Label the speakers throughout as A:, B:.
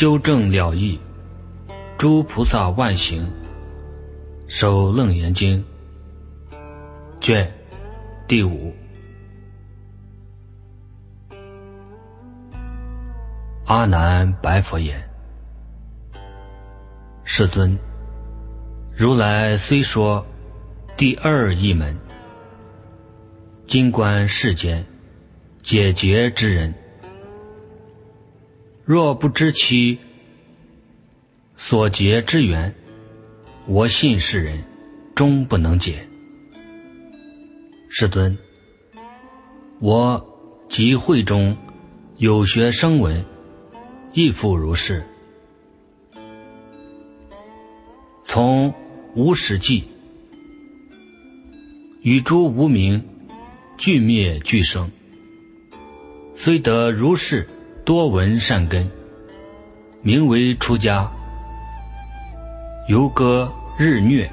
A: 修正了义，诸菩萨万行，守楞严经卷第五。阿难白佛言：“世尊，如来虽说第二义门，今观世间。”解决之人，若不知其所结之缘，我信世人终不能解。世尊，我集会中有学生闻，亦复如是。从无始际，与诸无名俱灭俱生。虽得如是多闻善根，名为出家。游歌日虐，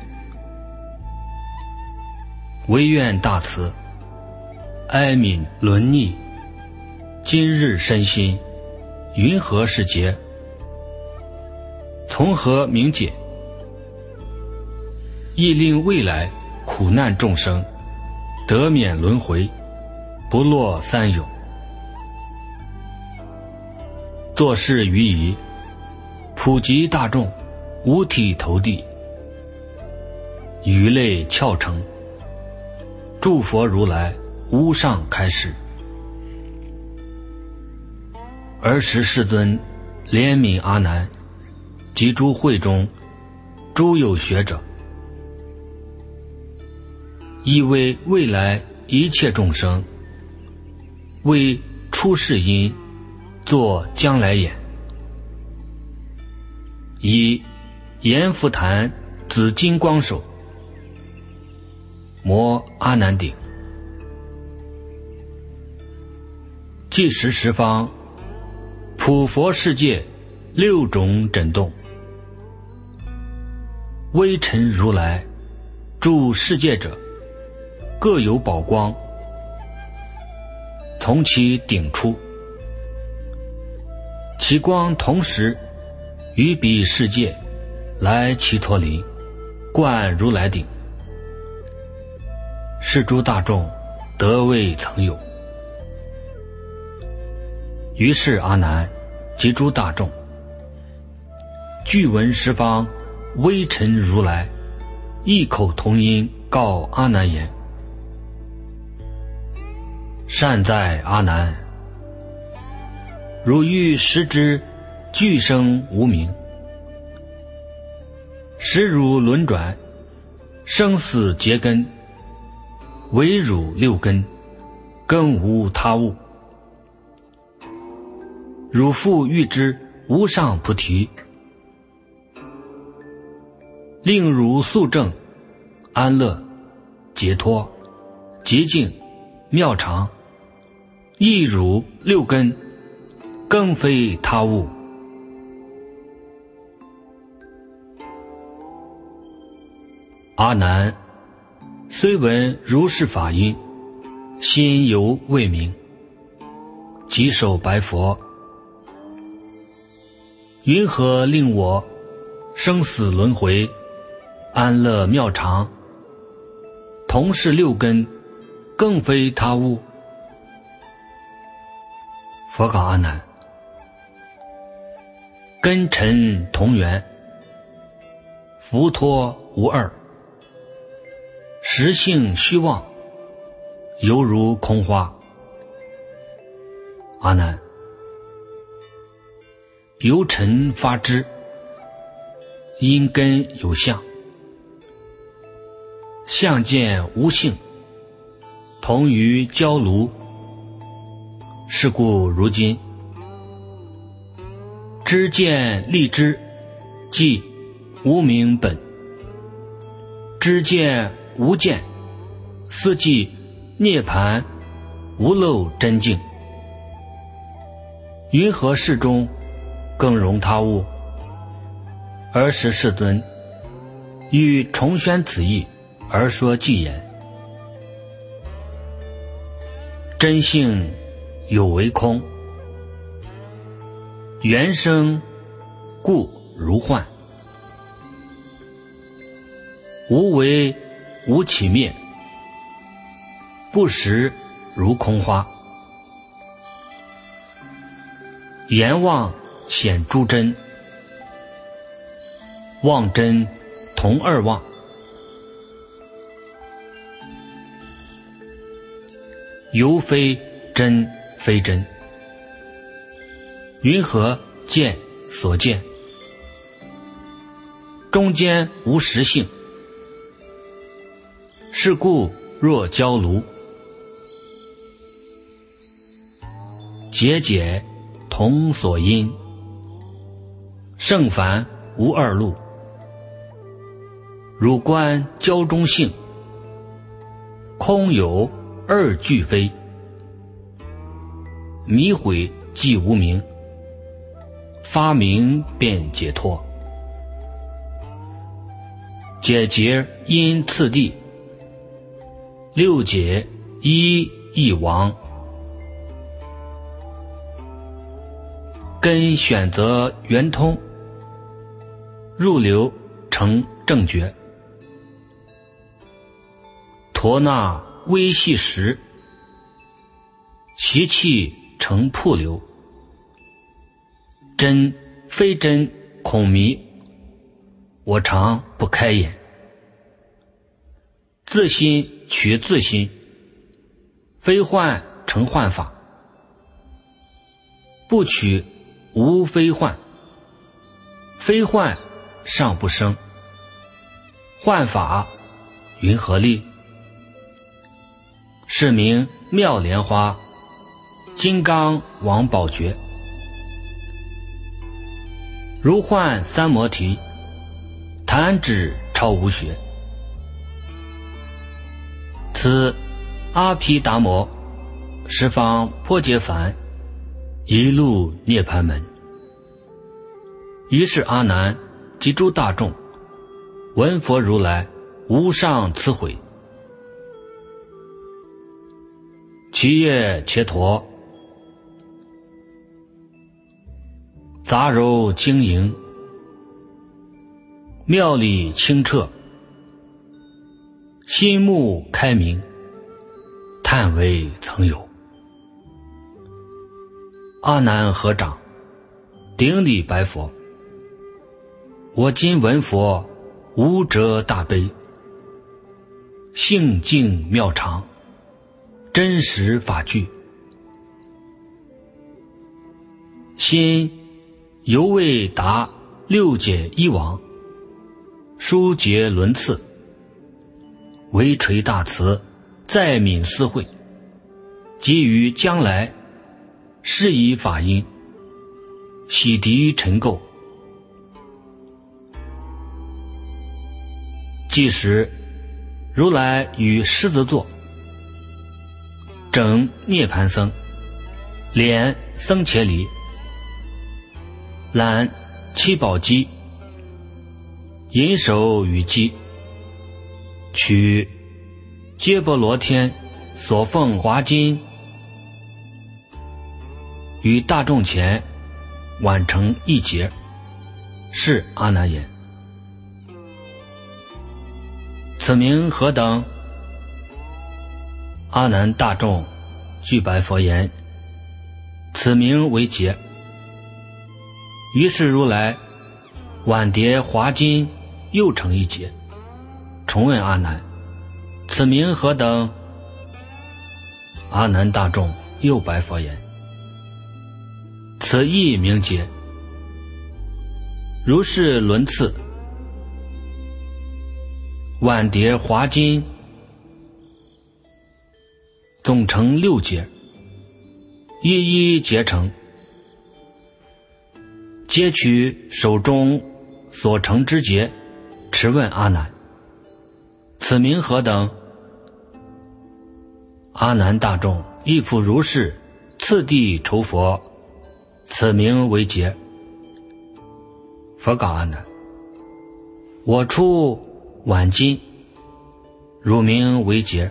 A: 唯愿大慈，哀悯伦逆。今日身心，云何是劫？从何明解？亦令未来苦难众生得免轮回，不落三有。做事于仪，普及大众，五体投地，鱼类翘成，诸佛如来无上开示。尔时世尊怜悯阿难及诸会中诸有学者，亦为未来一切众生为出世因。作将来眼，以阎浮檀紫金光手摩阿难顶，即时十方普佛世界六种震动，微尘如来住世界者，各有宝光从其顶出。其光同时于彼世界来其陀林，观如来顶，是诸大众得未曾有。于是阿难及诸大众具闻十方微尘如来异口同音告阿难言：“善哉，阿难！”汝欲识之，俱生无名；识汝轮转，生死结根，唯汝六根，更无他物。汝复欲知无上菩提，令汝速证安乐、解脱、洁净、妙常，亦汝六根。更非他物。阿难，虽闻如是法音，心犹未明。稽首白佛：云何令我生死轮回，安乐妙常？同是六根，更非他物。佛告阿难。根尘同源，浮脱无二，实性虚妄，犹如空花。阿难，由尘发枝，因根有相，相见无性，同于焦炉。是故如今。知见立知，即无名本；知见无见，四即涅盘无漏真境。云何世中更容他物？尔时世尊欲重宣此意，而说偈言：真性有为空，缘生故如幻，无为无起灭，不实如空花。阎王显诸真，望真同二妄。犹非真非真，云何见所见？中间无实性，是故若焦炉。节解同所因，圣凡无二路。汝观焦中性，空有。二俱非，迷毁即无明，发明便解脱。解结因次第，六解一亦亡。根选择圆通，入流成正觉。陀那。微细时，其气成瀑流；真非真，恐迷。我常不开眼。自心取自心，非幻成幻法；不取无非幻，非幻尚不生，幻法云何立？是名妙莲花，金刚王宝觉，如幻三摩提，弹指超无学。此阿毗达摩十方破解凡，一路涅盘门。于是阿难及诸大众闻佛如来无上慈悔。其叶切陀，杂糅晶莹，妙理清澈，心目开明，叹为曾有。阿难合掌，顶礼白佛：“我今闻佛无遮大悲，性净妙常。”真实法具，心犹未达六解一王，疏结轮次，唯垂大慈，再敏思慧，及于将来，施以法音，洗涤尘垢。即时，如来与狮子座。整涅盘僧，连僧伽梨，揽七宝机，银手与机，取揭波罗天所奉华金，于大众前挽成一节，是阿难言。此名何等？阿难大众，具白佛言：“此名为劫。”于是如来碗碟华金，又成一劫。重问阿难：“此名何等？”阿难大众又白佛言：“此亦名劫。”如是轮次，碗碟华金。总成六节，一一结成，皆取手中所成之节，持问阿难：“此名何等？”阿难大众亦复如是，次第酬佛：“此名为劫。”佛告阿难：“我出晚金，汝名为劫。”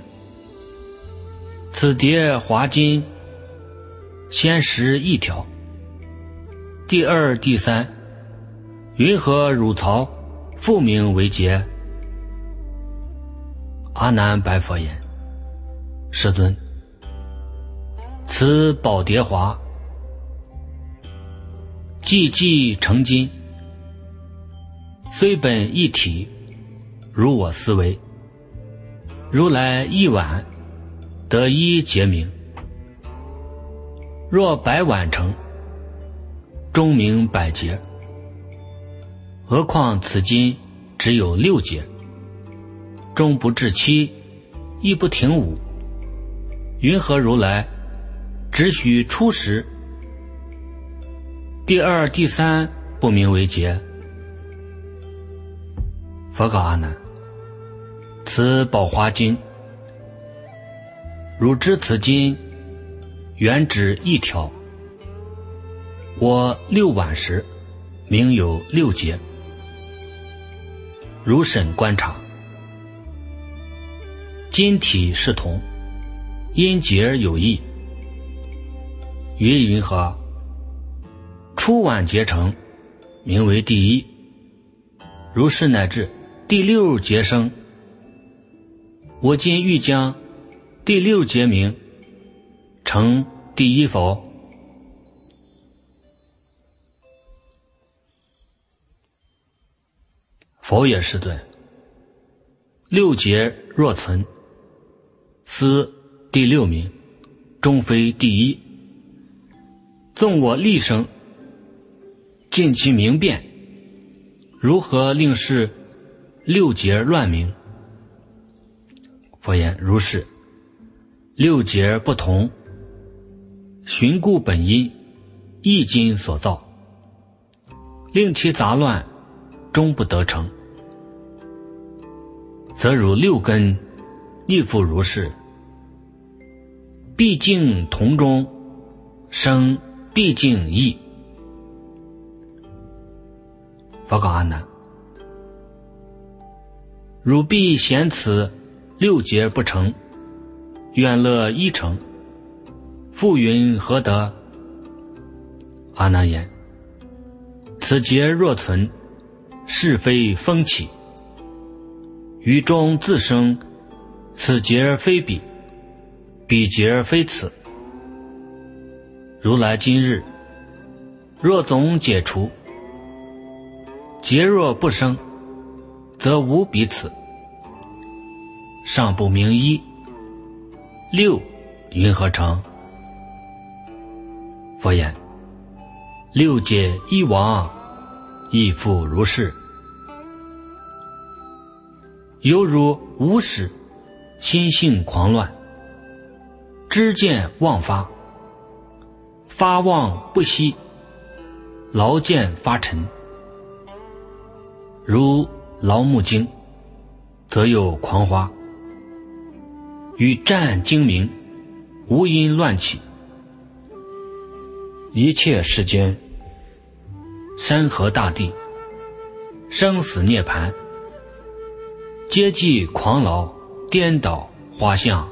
A: 此蝶华金，先识一条。第二、第三，云何汝曹复名为劫？阿难白佛言：“世尊，此宝蝶华，寂寂成金，虽本一体，如我思维。如来一晚得一劫名，若百晚成，终明百劫。何况此今只有六劫。”终不至七，亦不停五。云何如来只许初时？第二、第三不名为劫。佛告阿难：此宝华经，汝知此经原指一条。我六晚时，名有六劫。如审观察。金体是同，因节而有异。云云何？初晚结成，名为第一。如是乃至第六节生，我今欲将第六节名成第一否？佛也是对。六劫若存。思第六名，终非第一。纵我立生，尽其明辨，如何令是六劫乱名？佛言：如是。六劫不同，寻故本因，一经所造，令其杂乱，终不得成，则如六根。亦复如是，毕竟同中生，毕竟异。佛告阿难：汝必嫌此六劫不成，愿乐一成，复云何得？阿难言：此劫若存，是非风起，于中自生。此劫而非彼，彼劫而非此。如来今日，若总解除，劫若不生，则无彼此。尚不明一，六云何成？佛言：六界一亡，亦复如是。犹如无始。心性狂乱，知见妄发，发妄不息，劳见发沉。如劳木经，则有狂花；与战精明，无因乱起。一切世间，山河大地，生死涅盘，皆即狂劳。颠倒花相，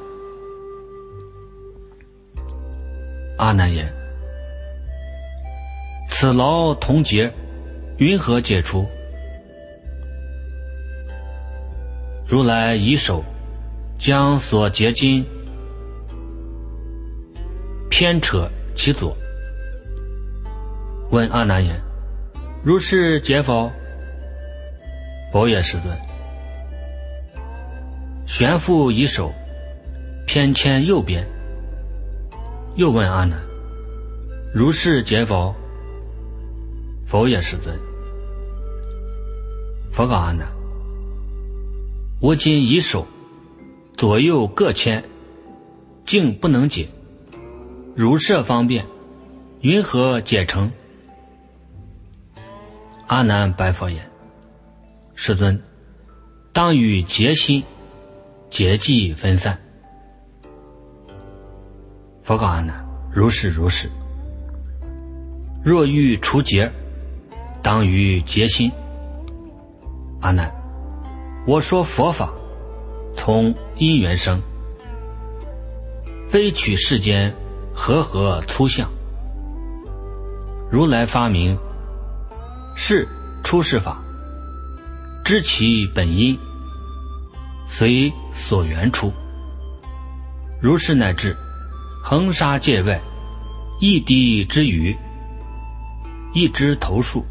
A: 阿难言：“此劳同劫，云何解除？”如来以手将所结金偏扯其左，问阿难言：“如是解否？”佛曰：“世尊。”悬复一手，偏牵右边。又问阿难：“如是解否？”否也，世尊。佛告阿难：“我今一手左右各牵，竟不能解。如是方便，云何解成？”阿难白佛言：“世尊，当与结心。”结迹分散，佛告阿难：如是如是。若欲除结，当于结心。阿难，我说佛法从因缘生，非取世间和合粗相。如来发明是出世法，知其本因，随所缘出。如是乃至恒沙界外，一滴之雨，一枝头树，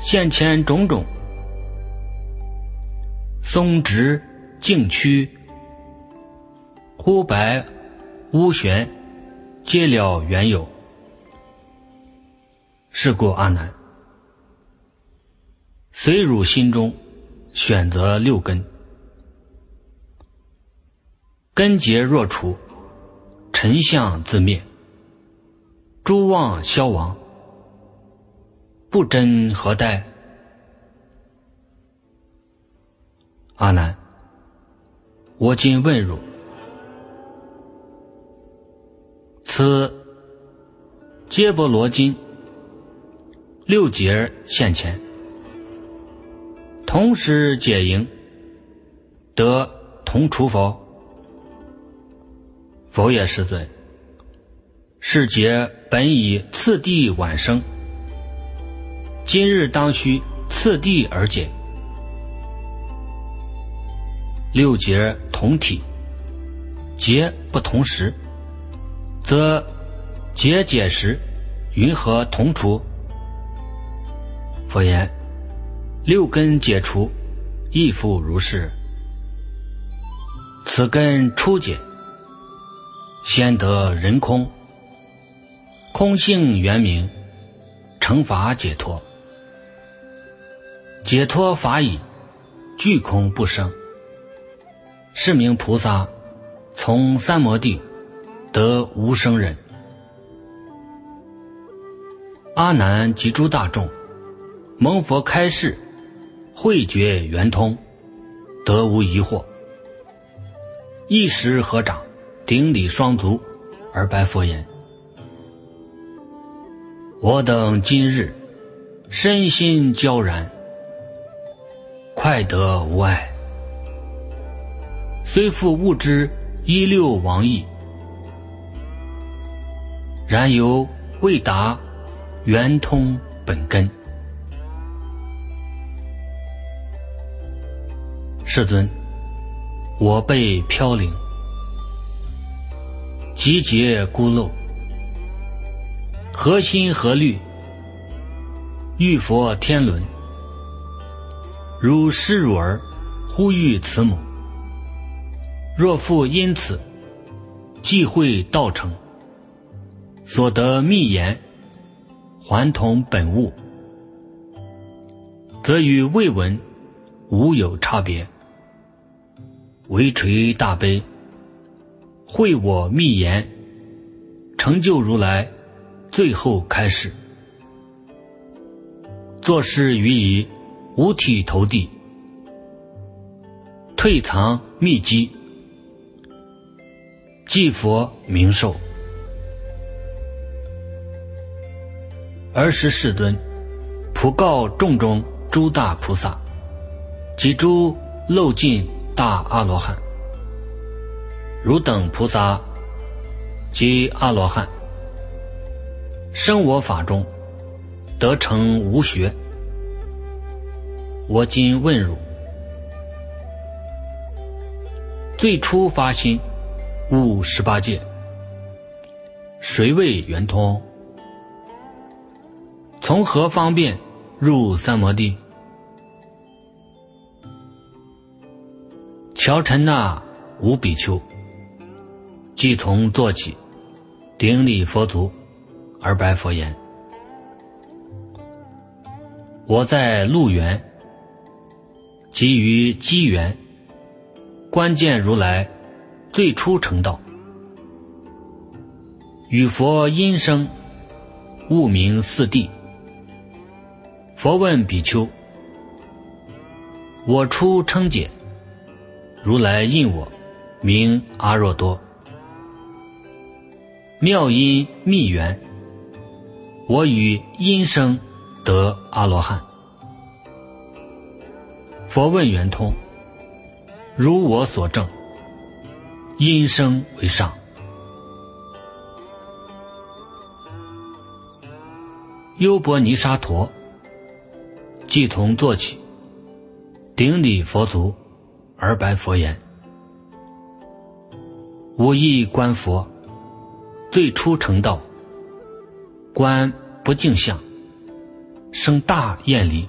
A: 现前种种松直径曲，忽白乌玄，皆了缘有。是故阿难，随汝心中选择六根，根结若除，尘相自灭，诸妄消亡，不真何待？阿难，我今问汝：此揭波罗金。六劫现前，同时解营，得同除否？佛也，世尊。世劫本以次第晚生，今日当需次第而解。六劫同体，劫不同时，则劫解时，云何同除？佛言：六根解除，亦复如是。此根初解，先得人空，空性圆明，成法解脱。解脱法已，具空不生。是名菩萨，从三摩地得无生忍。阿难及诸大众。蒙佛开示，慧觉圆通，得无疑惑。一时合掌，顶礼双足，而白佛言：“我等今日身心交然，快得无碍。虽复悟之一六王意，然犹未达圆通本根。”世尊，我辈飘零，集结孤陋，何心何虑？欲佛天伦，如失乳儿呼吁慈母。若复因此忌讳道成，所得密言，还同本物，则与未闻无有差别。唯垂大悲，会我密言，成就如来最后开始。作诗于以五体投地，退藏秘籍，祭佛明寿。儿时世尊普告众中诸大菩萨及诸漏尽。大阿罗汉，汝等菩萨及阿罗汉，生我法中，得成无学。我今问汝：最初发心悟十八界，谁为圆通？从何方便入三摩地？乔陈那无比丘，即从坐起，顶礼佛足，而白佛言：“我在路缘，即于机缘，关键如来最初成道，与佛因生，悟名四谛。佛问比丘：我初称解。”如来应我，名阿若多。妙音密缘，我与音声得阿罗汉。佛问圆通，如我所证，音声为上。优波尼沙陀，即从坐起，顶礼佛足，而白佛言：“无意观佛，最初成道，观不净相，生大厌离。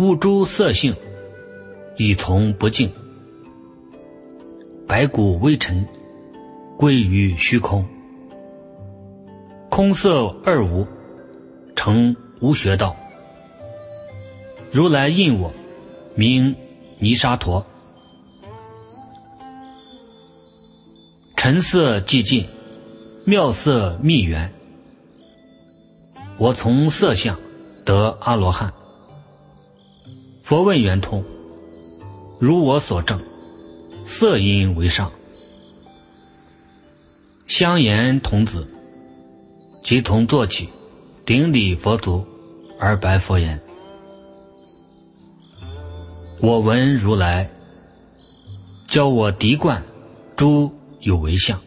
A: 悟诸色性，以从不净。白骨微尘，归于虚空。”空色二无，成无学道。如来应我，名泥沙陀。尘色寂尽，妙色密缘。我从色相得阿罗汉。佛问圆通，如我所证，色音为上。香言童子。即同坐起，顶礼佛足，而白佛言：“我闻如来教我涤灌诸有为相，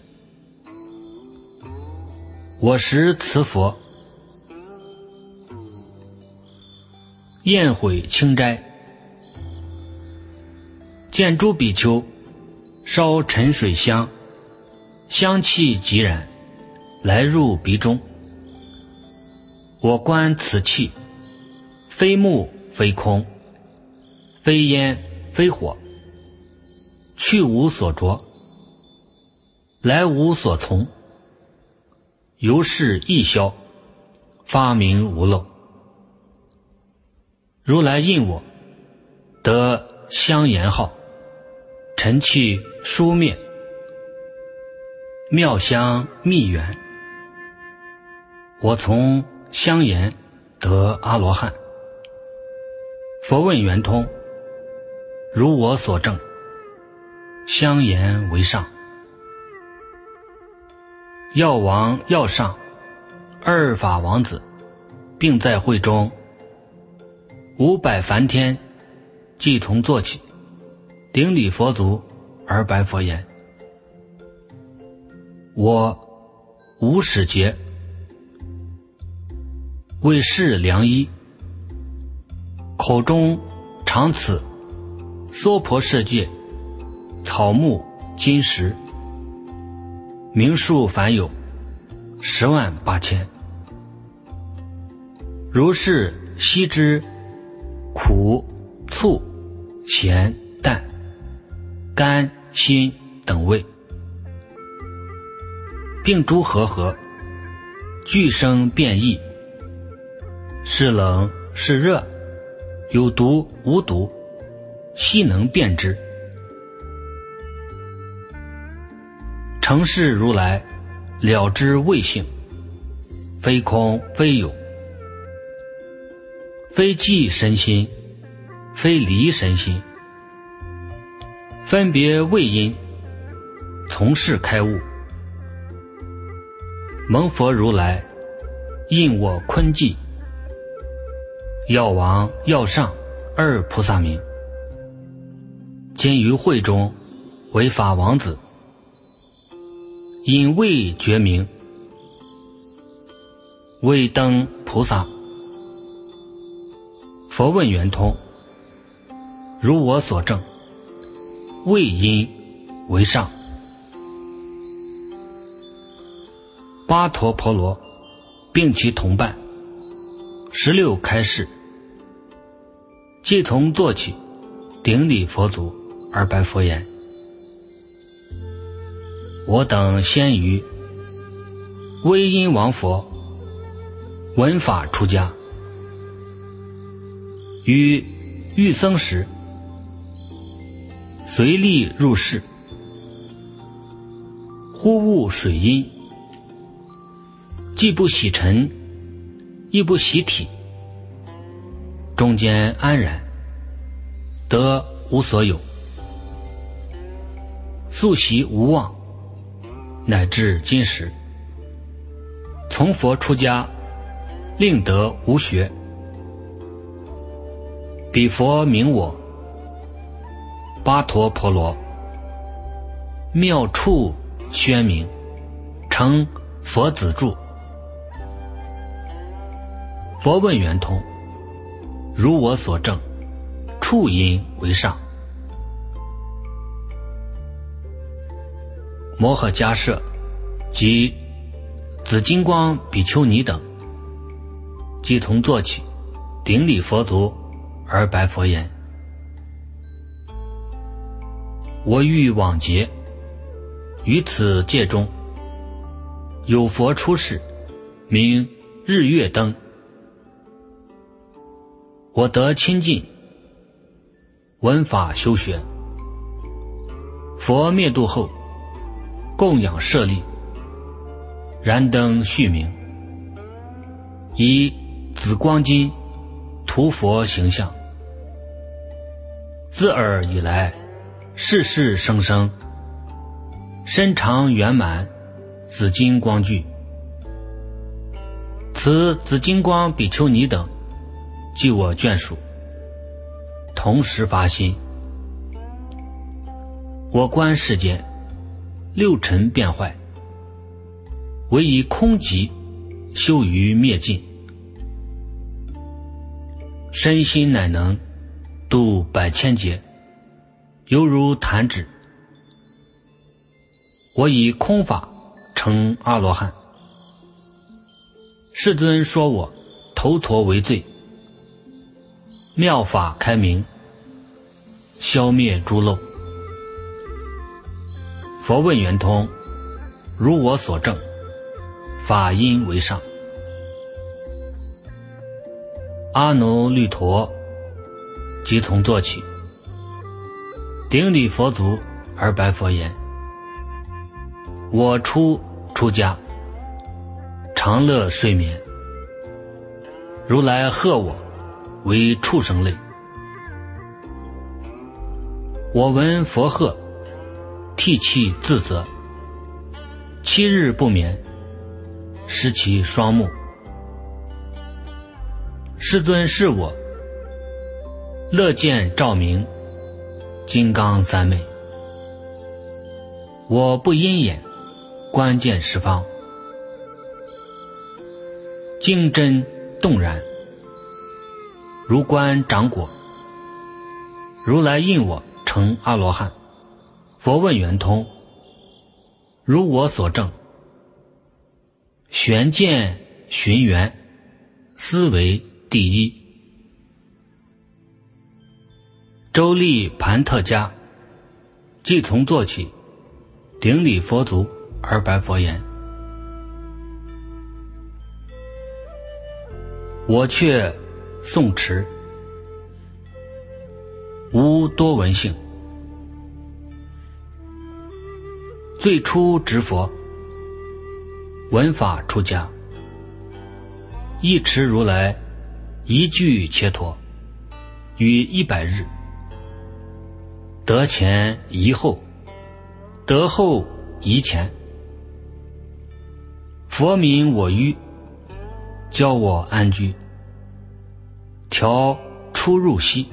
A: 我识此佛宴毁清斋，见诸比丘烧沉水香，香气即然，来入鼻中。”我观此气，非木非空，非烟非火，去无所着，来无所从，由是一消，发明无漏。如来应我，得香言号，尘气疏灭，妙香密缘。我从。香言得阿罗汉。佛问圆通，如我所证，香言为上。药王、药上二法王子，并在会中。五百梵天即同坐起，顶礼佛足而白佛言：“我无始劫。”为世良医，口中常此娑婆世界草木金石，名数凡有十万八千。如是悉知苦、醋、咸、淡、甘、辛等味，并诸和合，俱生变异。是冷是热，有毒无毒，悉能辨之。成事如来了知未性，非空非有，非寂身心，非离身心，分别味因，从事开悟。蒙佛如来应我坤寂。药王、药上二菩萨名，今于会中为法王子，因未觉名，未登菩萨。佛问圆通，如我所证，未因为上。八陀婆罗，并其同伴，十六开示。即从坐起，顶礼佛足，而白佛言：“我等先于威音王佛闻法出家，于欲僧时，随力入室，忽悟水阴，既不洗尘，亦不洗体。”中间安然，得无所有，素习无妄，乃至今时，从佛出家，令得无学。彼佛名我，巴陀婆罗，妙处宣明，成佛子住。佛问圆通，如我所证，处因为上。摩诃迦舍及紫金光比丘尼等，即同坐起，顶礼佛足，而白佛言：“我欲往劫，于此界中，有佛出世，名日月灯。我得亲近，闻法修学，佛灭度后。”供养舍利，燃灯续明，以紫光金涂佛形象。自尔以来，世世生生，身长圆满，紫金光具。此紫金光比丘尼等，即我眷属，同时发心。我观世间。六尘变坏，唯以空寂修于灭尽，身心乃能度百千劫，犹如弹指。我以空法成阿罗汉。世尊说我头陀为最，妙法开明，消灭诸漏。佛问圆通，如我所证，法因为上。阿耨律陀即从坐起，顶礼佛足而白佛言：“我出出家，常乐睡眠。如来贺我为畜生类，我闻佛贺。”涕泣自责，七日不眠，失其双目。世尊是我，乐见照明，金刚三昧。我不因眼，观见十方，精真动然，如观掌果。如来应我成阿罗汉。佛问圆通，如我所证，玄见寻缘，思维第一。周利盘特家，即从做起，顶礼佛足而白佛言：“我却诵持，无多闻性。”最初执佛，闻法出家，一持如来一句切脱，于一百日，得前一后，得后一前，佛名我于，教我安居，调出入息，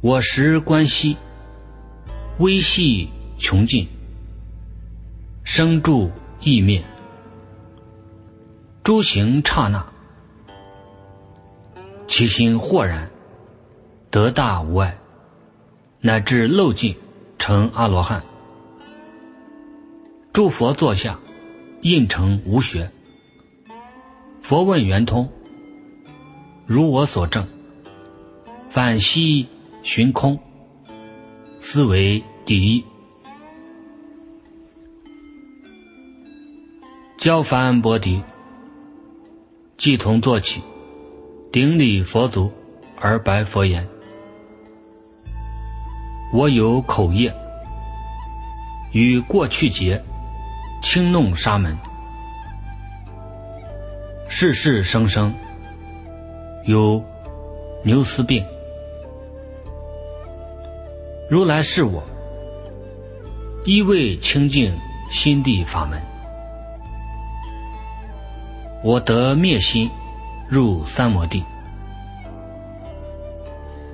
A: 我时观息。微细穷尽，生住意灭，诸行刹那，其心豁然，得大无碍，乃至漏尽成阿罗汉。诸佛坐下，应成无学。佛问圆通，如我所证，反息寻空。思维第一，教梵波迪，即从坐起，顶礼佛足，而白佛言：“我有口业，与过去劫，轻弄沙门，世世生生，有牛斯病。”如来是我，一味清净心地法门，我得灭心，入三摩地，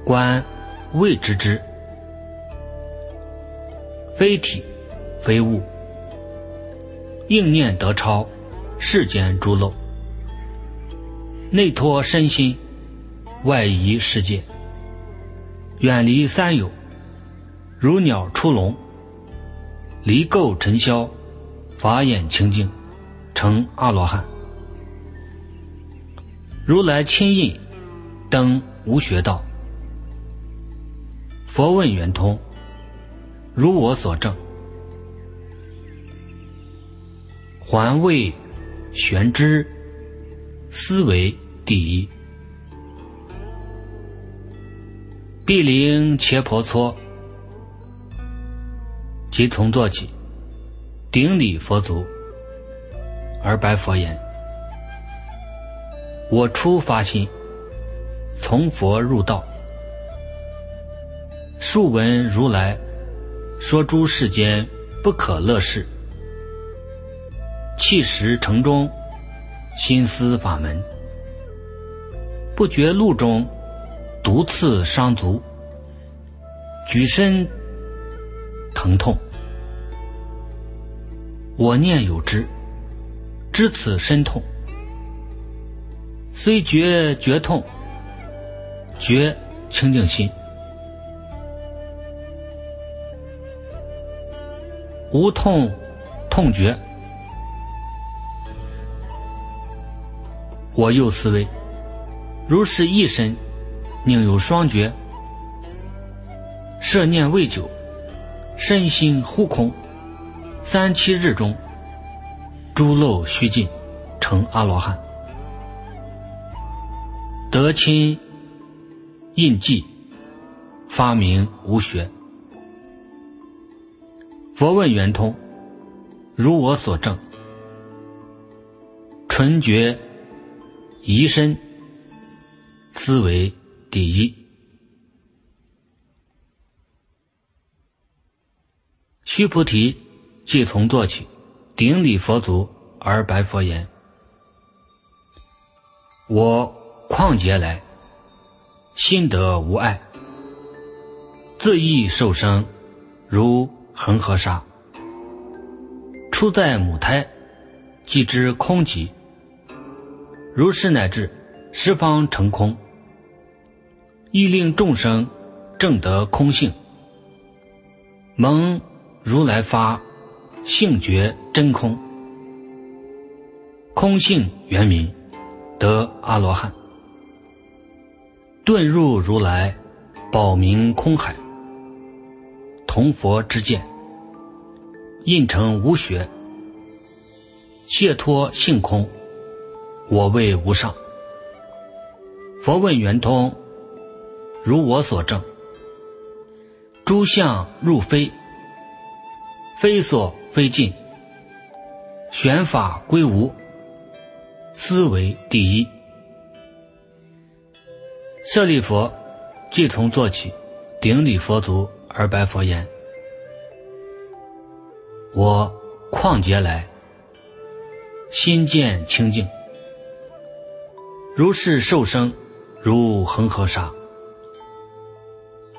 A: 观未知之，非体非物，应念得超世间诸漏，内脱身心，外移世界，远离三有，如鸟出笼，离垢尘嚣，法眼清净，成阿罗汉。如来亲印，登无学道。佛问圆通，如我所证，还未玄知，思维第一。毗陵切婆娑，即从做起，顶礼佛足，而白佛言：“我初发心，从佛入道。”数闻如来说诸世间不可乐事，弃时城中心思法门，不觉路中毒刺伤足，举身疼痛。我念有之，知此身痛，虽觉觉痛，觉清净心。无痛痛觉，我又思维：如是一身，宁有双觉？摄念未久，身心忽空。三七日中，诸漏虚尽，成阿罗汉。得亲印记，发明无学。佛问圆通，如我所证，纯觉疑身，思维第一。须菩提，即从做起，顶礼佛足而白佛言：“我旷劫来，心得无碍，自意受生，如。”恒河沙，出在母胎，即知空寂。如是乃至十方成空，亦令众生正得空性。蒙如来发性觉真空，空性圆明，得阿罗汉。遁入如来宝明空海，同佛之见。印成无学，解脱性空，我为无上。佛问圆通，如我所证，诸相入非，非所非尽，玄法归无，思维第一。舍利佛，即从做起，顶礼佛足而白佛言。我旷劫来，心见清净，如是受生，如恒河沙，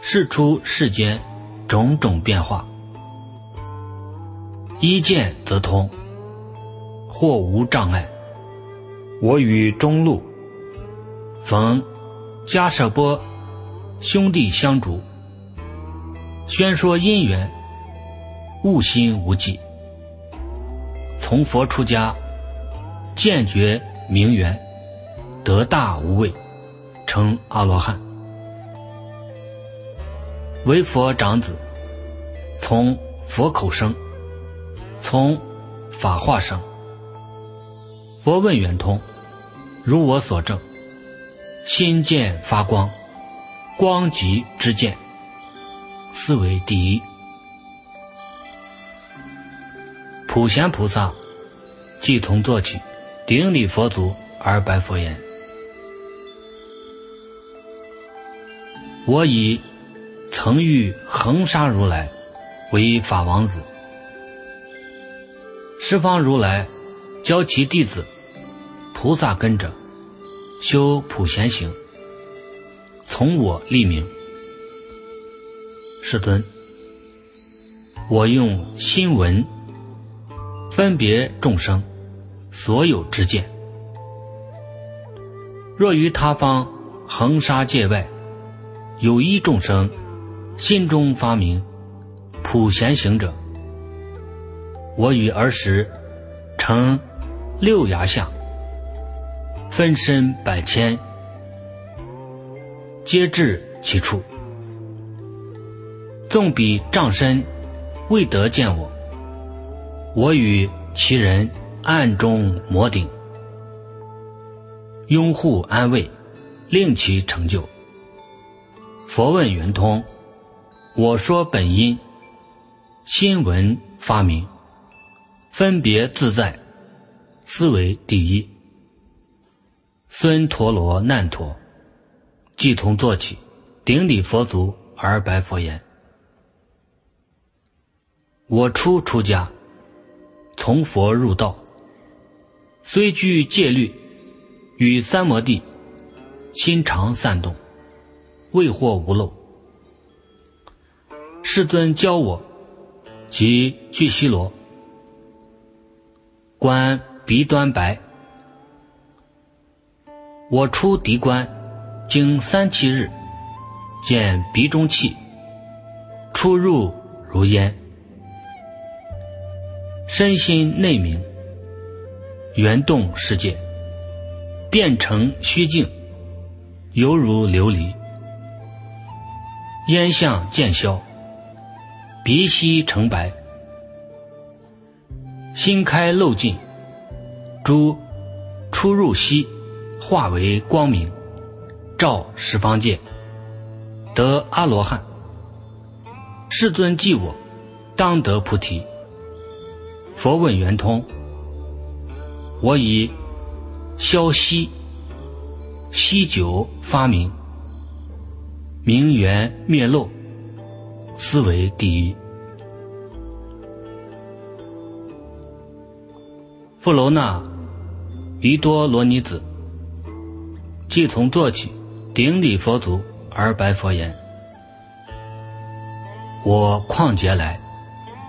A: 是出世间种种变化，一见则通，或无障碍。我与中路逢迦舍波兄弟相逐，宣说因缘。悟心无际，从佛出家，见觉明缘，得大无畏，成阿罗汉。为佛长子，从佛口生，从法化生。佛问圆通，如我所证，心见发光，光极之见，思为第一。普贤菩萨即从做起，顶礼佛足而白佛言：“我以曾遇恒沙如来为法王子，十方如来教其弟子菩萨跟着修普贤行，从我立名。世尊，我用心闻分别众生所有之见。若于他方恒沙界外有一众生心中发明普贤行者，我与儿时成六牙相，分身百千，皆至其处。纵彼障身。未得见我，我与其人暗中摩顶，拥护安慰，令其成就。佛问圆通，我说本因，心闻发明，分别自在，思维第一。孙陀罗难陀，即从做起，顶礼佛足而白佛言。我初出家，从佛入道，虽具戒律，与三摩地，心常散动，未获无漏。世尊教我，即具西罗，观鼻端白。我出敌关，经三七日，见鼻中气，出入如烟。身心内明，圆动世界，变成虚静，犹如琉璃。烟相渐消，鼻息成白，心开漏尽，诸出入息化为光明，照十方界，得阿罗汉。世尊记我，当得菩提。佛问圆通，我以消息息久发明，明圆灭漏，思维第一。富楼那于多罗尼子，即从做起，顶礼佛足而白佛言：“我旷劫来，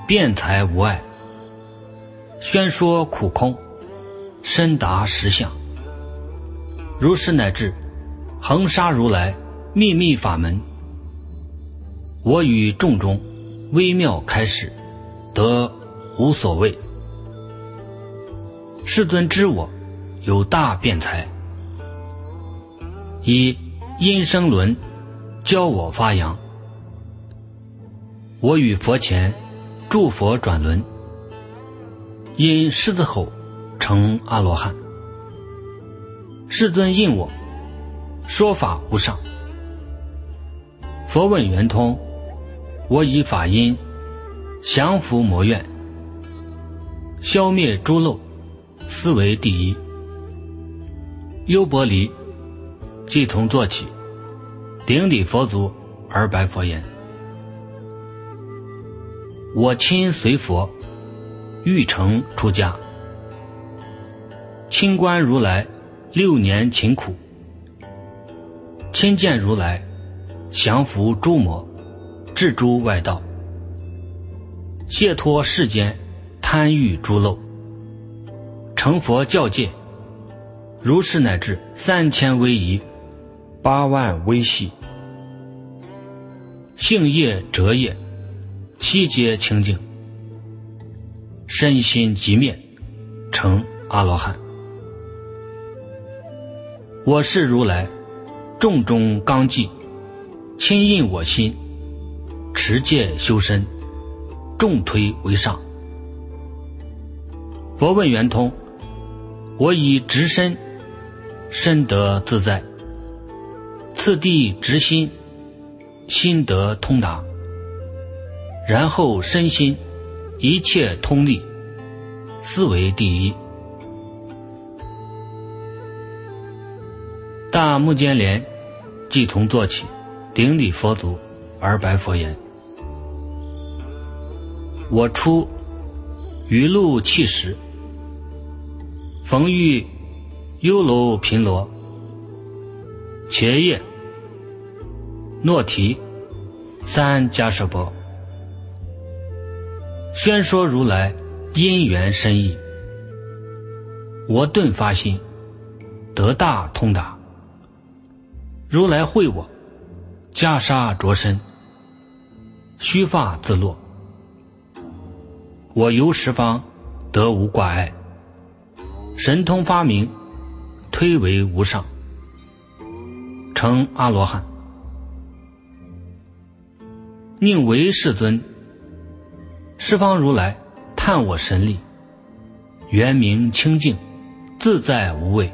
A: 辩才无碍。”宣说苦空，深达实相。如是乃至恒沙如来秘密法门，我与众中微妙开始，得无所谓。世尊知我有大辩才，以因生轮教我发扬。我与佛前诸佛转轮。因狮子吼，成阿罗汉。世尊应我，说法无上。佛问圆通，我以法音降伏魔怨，消灭诸漏，思维第一。优婆离即从做起，顶礼佛足而白佛言：“我亲随佛。”欲成出家，清观如来六年勤苦，亲见如来降伏诸魔，治诸外道，解脱世间贪欲诸漏，成佛教界，如是乃至三千威仪，八万微细，性业折业，七阶清净。身心即灭，成阿罗汉。我是如来，重中刚纪，亲印我心，持戒修身，重推为上。佛问圆通，我以直身，身得自在；次第直心，心得通达；然后身心。一切通力，思维第一。大目犍连即从做起，顶礼佛足而白佛言：“我出于路气时，逢遇优楼频罗、伽叶、诺提三迦舍波。”宣说如来因缘深意，我顿发心，得大通达。如来会我，袈裟着身，须发自落。我游十方，得无挂碍，神通发明，推为无上，成阿罗汉。宁为世尊，十方如来探我神力，圆明清净，自在无畏。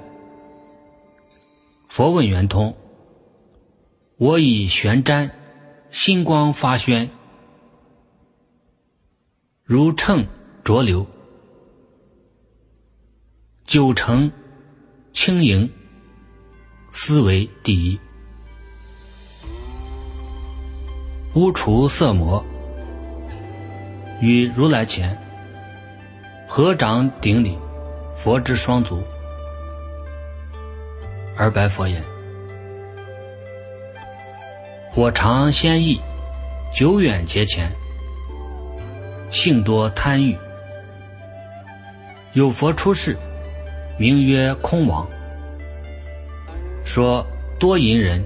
A: 佛问圆通，我以玄瞻，星光发宣，如秤浊流，九成轻盈，思维第一。污除色魔，与如来前合掌顶礼，佛之双足，而白佛言：“我常先意，久远劫前，性多贪欲，有佛出世，名曰空王，说多淫人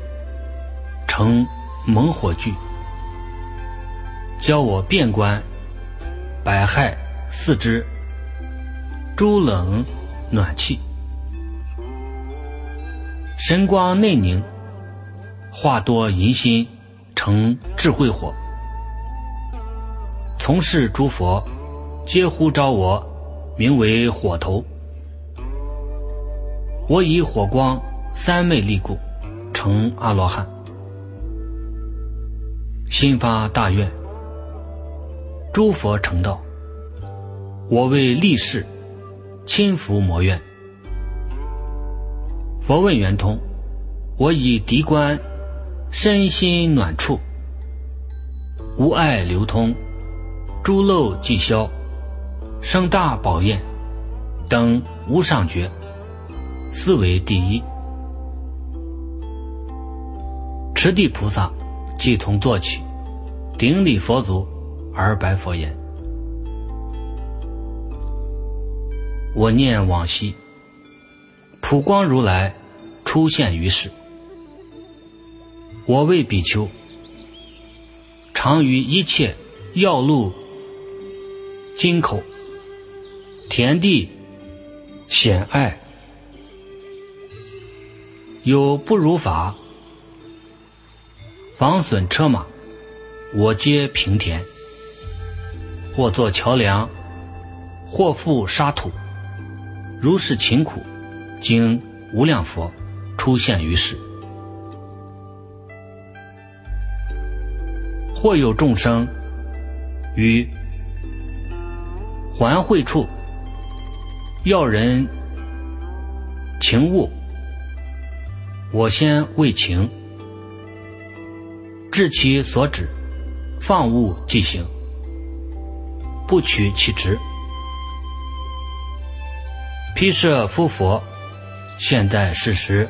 A: 成猛火炬。”教我遍观百害四肢，诸冷暖气，神光内凝，化多淫心成智慧火。从事诸佛皆呼召我，名为火头。我以火光三昧力故，成阿罗汉，心发大愿。诸佛成道，我为立誓，亲服魔愿。佛问圆通，我以涤观身心暖处，无碍流通，诸漏即消，生大宝焰，等无上觉，思维第一。持地菩萨即从坐起，顶礼佛祖。而白佛言：“我念往昔，普光如来出现于世。我为比丘，常于一切要路、金口、田地、险隘，有不如法，防损车马，我皆平田。”或作桥梁，或覆沙土，如是勤苦，经无量佛出现于世。或有众生于环会处，要人情物，我先为情，至其所指，放物即行。不取其职。披设夫佛，现在世时，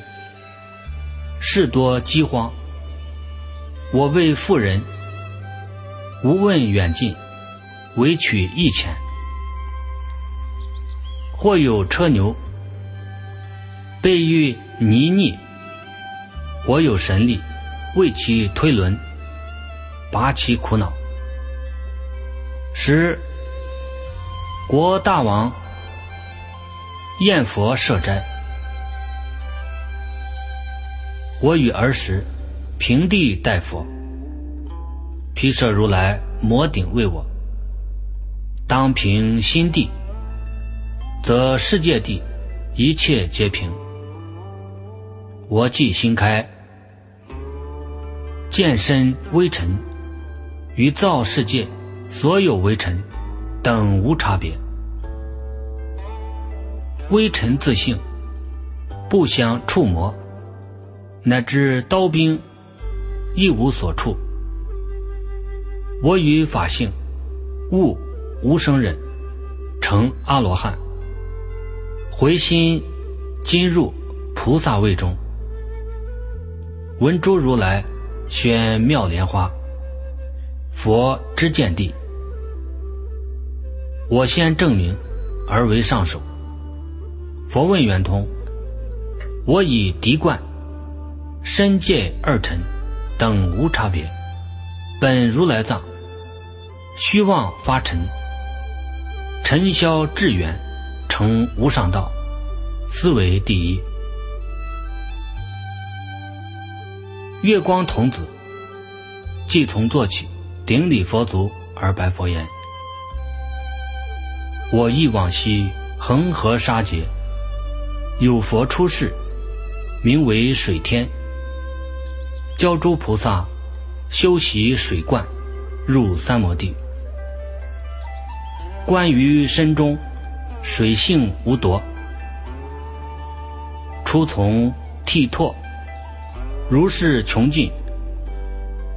A: 事多饥荒。我为富人，无问远近，唯取一钱。或有车牛，备遇泥泞，我有神力，为其推轮，拔其苦恼，使。国大王宴佛设斋，我与儿时平地待佛，毗舍如来摩顶为我，当平心地，则世界地一切皆平。我即心开，见身微尘，与造世界所有微尘等无差别。微尘自性，不相触摸，乃至刀兵亦无所触。我与法性悟无生忍，成阿罗汉。回心今入菩萨位中，闻诸如来宣妙莲花，佛知见地，我先证明，而为上首。佛问圆通：我以敌冠、身界二尘等无差别，本如来藏，虚妄发尘，尘消至圆，成无上道，思为第一。月光童子即从做起，顶礼佛足而白佛言：“我忆往昔恒河沙劫，有佛出世，名为水天，教诸菩萨修习水灌，入三摩地。观于身中水性无夺，初从剃拓。”如是穷尽，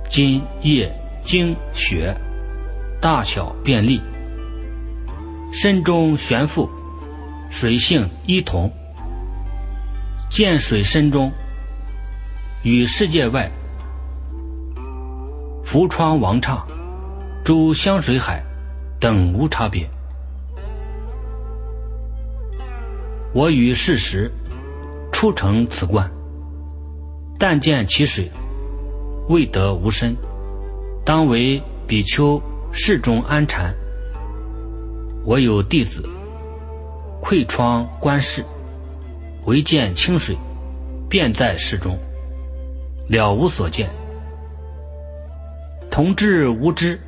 A: 金叶精血，大小便利，身中悬浮，水性一同。见水身中，与世界外，浮窗王刹，诸香水海等无差别。我与世时，初成此观。但见其水，未得无身，当为比丘室中安禅。我有弟子，窥窗观室，唯见清水，便在室中，了无所见。同治无知，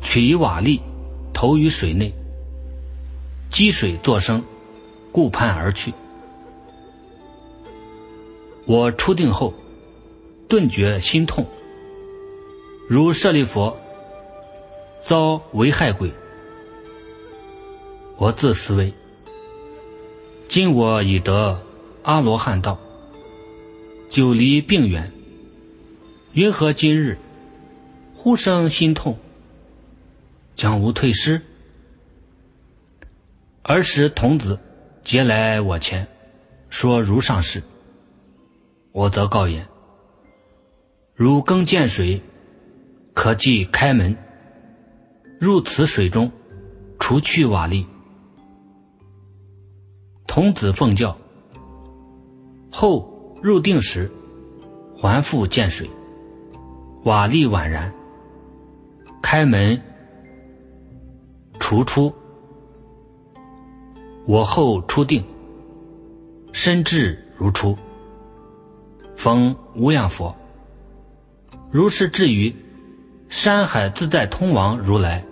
A: 取一瓦砾，投于水内，积水作声，顾盼而去。我初定后，顿觉心痛，如舍利佛遭为害鬼。我自思维：今我已得阿罗汉道，久离病源，云何今日忽生心痛？将无退失？儿时童子皆来我前，说如上事。我则告言：如更见水，可即开门，入此水中，除去瓦砾。童子奉教，后入定时，还复见水，瓦砾宛然。开门，除出。我后出定，身至如初。逢无量佛，如是至于山海自在通王如来，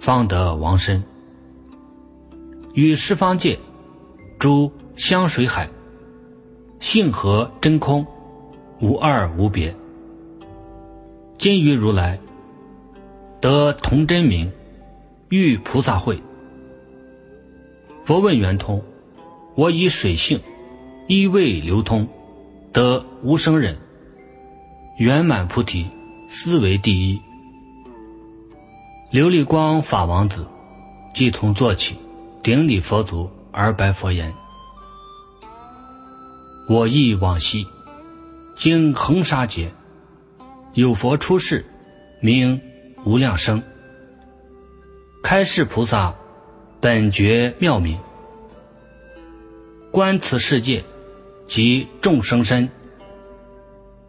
A: 方得王身。与十方界诸香水海，性和真空，无二无别。今于如来得同真名，遇菩萨会。佛问圆通，我以水性依味流通。得无生忍，圆满菩提，思为第一。琉璃光法王子，即从坐起，顶礼佛足而白佛言：“我忆往昔，经恒沙劫，有佛出世，名无量生。开示菩萨，本觉妙明，观此世界。”及众生身，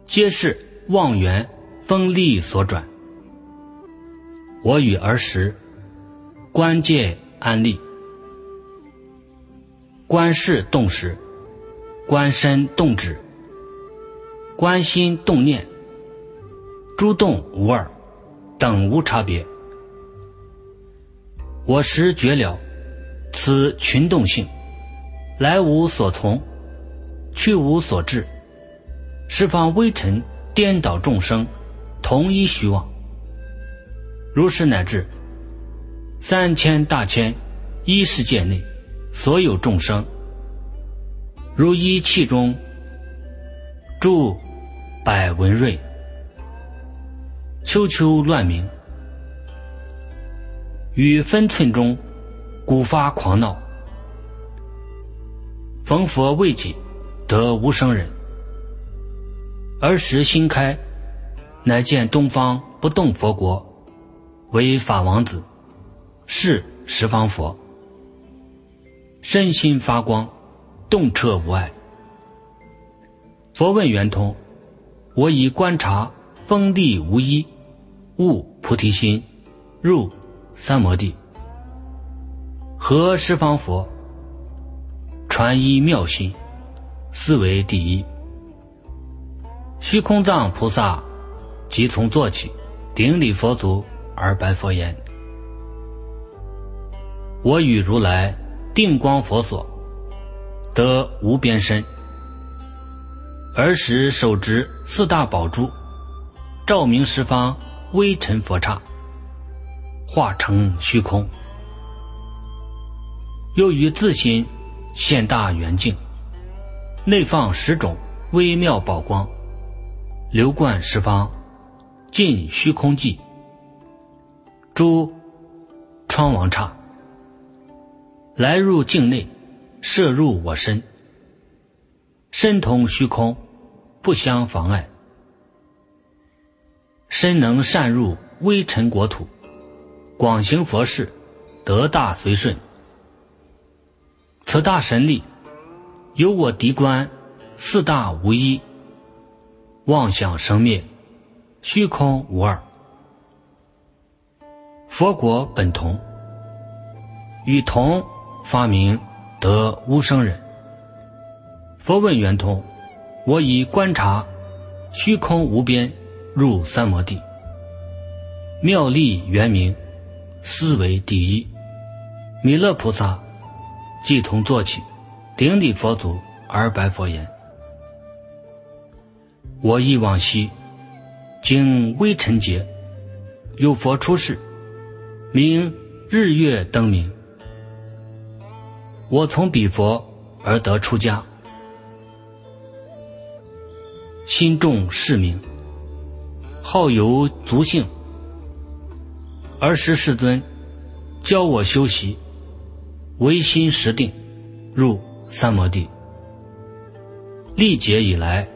A: 皆是妄缘风力所转。我与儿时观界安立，观事动时，观身动止，观心动念，诸动无二，等无差别。我时觉了，此群动性，来无所从。去无所至，十方微尘颠倒众生，同一虚妄。如是乃至。三千大千一世界内所有众生，如一气中住百文瑞，秋秋乱鸣，于分寸中古发狂闹，逢佛未己。得无生忍，儿时心开，乃见东方不动佛国，为法王子，是十方佛，身心发光，动彻无碍。佛问圆通：我以观察锋利无一，悟菩提心，入三摩地。何十方佛？传一妙心，思维第一。虚空藏菩萨即从坐起，顶礼佛足而白佛言：“我与如来定光佛所，得无边身。儿时手执四大宝珠，照明十方微尘佛刹，化成虚空。”又于自心现大圆镜，内放十种微妙宝光，流贯十方，尽虚空际。诸窗王刹来入境内，摄入我身，身同虚空，不相妨碍。身能善入微尘国土，广行佛事，得大随顺。此大神力，由我敌观四大无一，妄想生灭，虚空无二。佛国本同，与同发明得无生人。佛问圆通，我以观察虚空无边，入三摩地，妙力圆明，思为第一。弥勒菩萨。即同坐起，顶礼佛祖而白佛言：“我忆往昔，经微尘劫，有佛出世，名日月灯明。我从彼佛而得出家，心重世名，好游足性。儿时世尊教我修习。”唯心实定，入三摩地。历劫以来，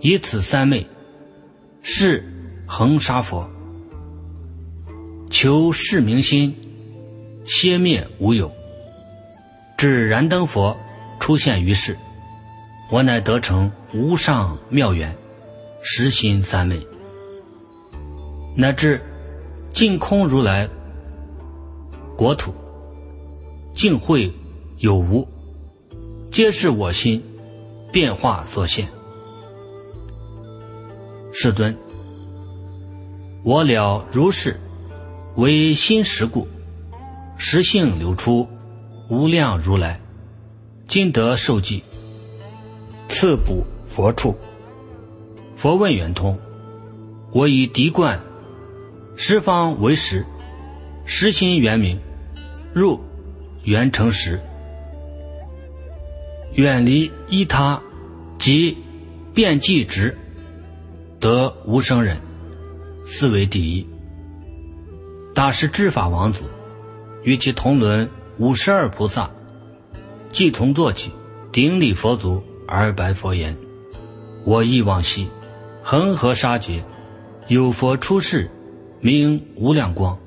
A: 以此三昧，是恒沙佛，求是明心，歇灭无有。至燃灯佛出现于世，我乃得成无上妙缘，实心三昧，乃至净空如来国土。净慧有无，皆是我心变化所现。世尊，我了如是，为心实故，实性流出无量如来，今得受记，赐补佛处。佛问圆通，我以涤灌十方为实，实心圆明，入。圆成时，远离依他及变计执，得无生人，四为第一。大师智法王子与其同伦五十二菩萨，即同坐起，顶礼佛足而白佛言：“我忆往昔，恒河沙劫，有佛出世，名无量光。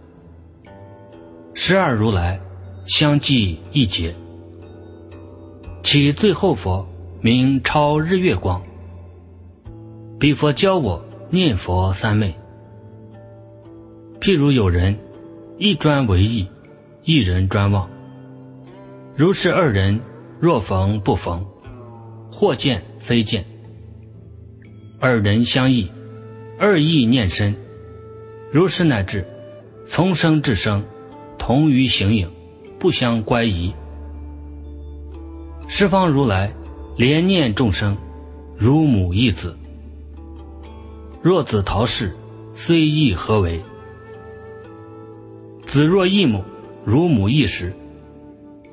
A: 十二如来。”相继一劫，其最后佛名超日月光。彼佛教我念佛三昧。譬如有人一专为意，一人专望。如是二人若逢不逢，或见非见，二人相忆，二意念深。如是乃至从生至生，同于形影。不相乖疑，十方如来怜念众生，如母忆子。若子逃世，虽忆何为？子若忆母，如母忆时，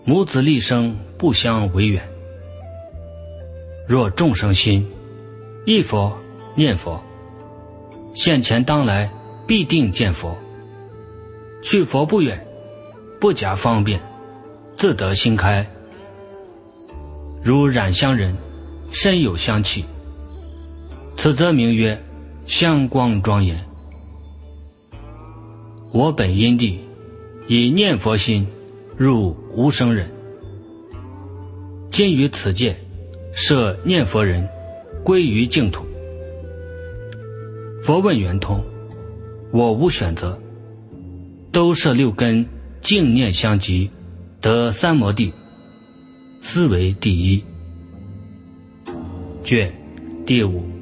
A: 母子立生不相为远。若众生心忆佛念佛，现前当来必定见佛。去佛不远。不假方便，自得心开。如染香人，身有香气，此则名曰香光庄严。我本因地，以念佛心入无生忍。今于此界设念佛人，归于净土。佛问圆通，我无选择，都摄六根，净念相继，得三摩地，思维第一。卷第五。